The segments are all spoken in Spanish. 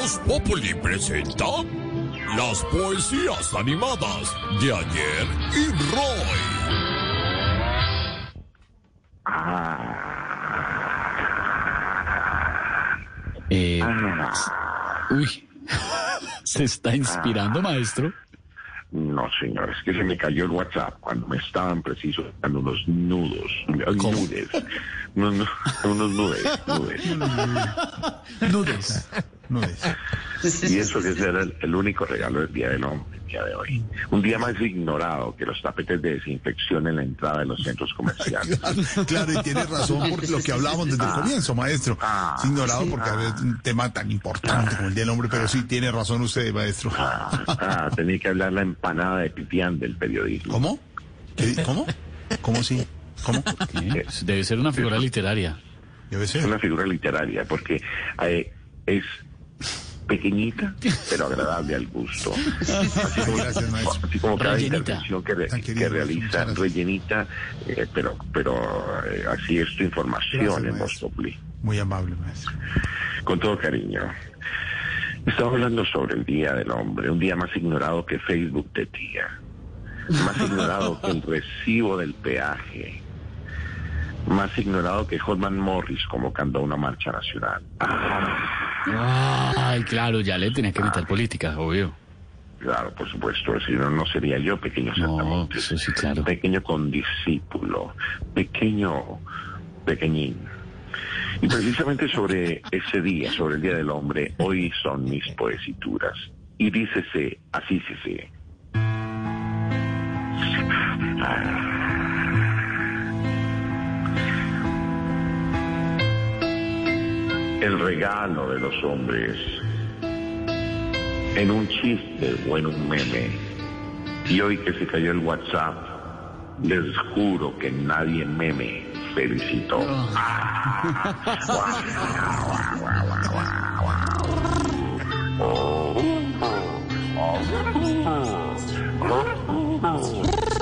Voz Populi presenta las poesías animadas de ayer y Roy. Eh, uy, se está inspirando, maestro. No, señor, es que se me cayó el WhatsApp cuando me estaban preciso dando unos nudos, nudes, no, no, unos nudes, nudes. Nudes. Nudes. Y eso que ese era el, el único regalo del Día del Hombre, el día de hoy. Un día más ignorado que los tapetes de desinfección en la entrada de los centros comerciales. Claro, y tiene razón por lo que hablábamos desde el comienzo, maestro. Ah, es ignorado porque a veces un tema tan importante como el Día del Hombre, pero sí tiene razón usted, maestro. Ah, ah, tenía que hablar la empanada de pipián del periodismo. ¿Cómo? ¿Qué- ¿Cómo? ¿Cómo sí? ¿Cómo? ¿Qué? Debe ser una figura literaria. Debe Es ser. una figura literaria porque eh, es pequeñita pero agradable al gusto. Así como, Gracias, así como cada Rellenita. intervención que, re- realiza rellenita, eh, pero pero eh, así es tu información Gracias, en. Populi. Muy amable, maestro. Con todo cariño. Estaba hablando sobre el Día del Hombre, un día más ignorado que Facebook de tía, más ignorado que el recibo del peaje, más ignorado que Hotman Morris convocando a una marcha nacional. Ah, Ay, claro, ya le tenía que evitar política, obvio. claro, por supuesto, si no, no sería yo pequeño No, eso sí, claro. Pequeño condiscípulo, pequeño, pequeñín. Y precisamente sobre ese día, sobre el Día del Hombre, hoy son mis poesituras. Y dícese, así se sé. El regalo de los hombres en un chiste o en un meme. Y hoy que se cayó el WhatsApp, les juro que nadie meme felicitó.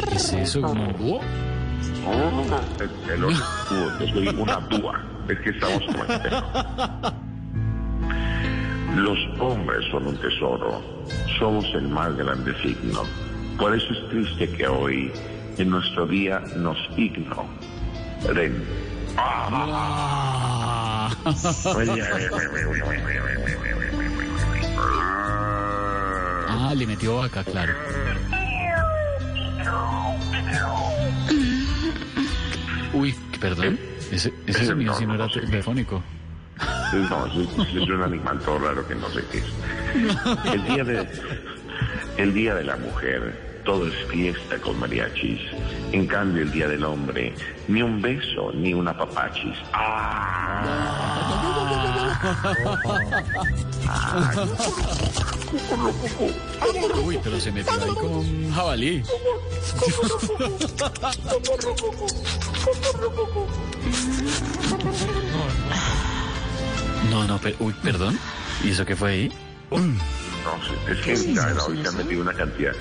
¿Qué es eso? Es el otro búho, yo soy una dúa. Es que estamos como. Los hombres son un tesoro. Somos el más grande signo. Por eso es triste que hoy, en nuestro día, nos ignoren. Ah. Ah, le metió vaca, claro. Uy, perdón. Ese, ese sonido sí no era telefónico. No, es, es un animal todo raro que no sé qué es. El día de, el día de la mujer, todo es fiesta con mariachis. En cambio, el día del hombre, ni un beso, ni una papachis. Uy, pero se metió ahí como un jabalí. No, no, pero, uy, perdón. ¿Y eso qué fue ahí? No sé, es que ya hoy se han metido una cantidad.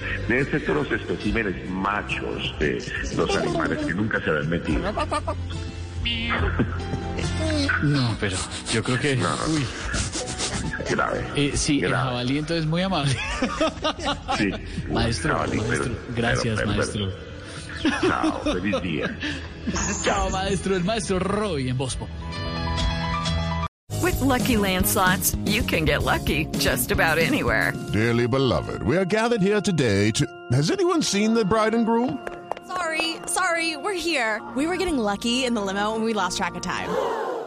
Todos los especímenes machos de los animales que nunca se habían metido. No, pero yo creo que. No. Uy, Grave. eh, sí, el jabalí entonces muy amable. Sí. Maestro, Jabalí, pero- Gracias, pero- pero- maestro. Chao, feliz día. Chao, maestro. El maestro Roy en Bospo. With Lucky Land slots, you can get lucky just about anywhere. Dearly beloved, we are gathered here today to. Has anyone seen the bride and groom? Sorry, sorry, we're here. We were getting lucky in the limo and we lost track of time.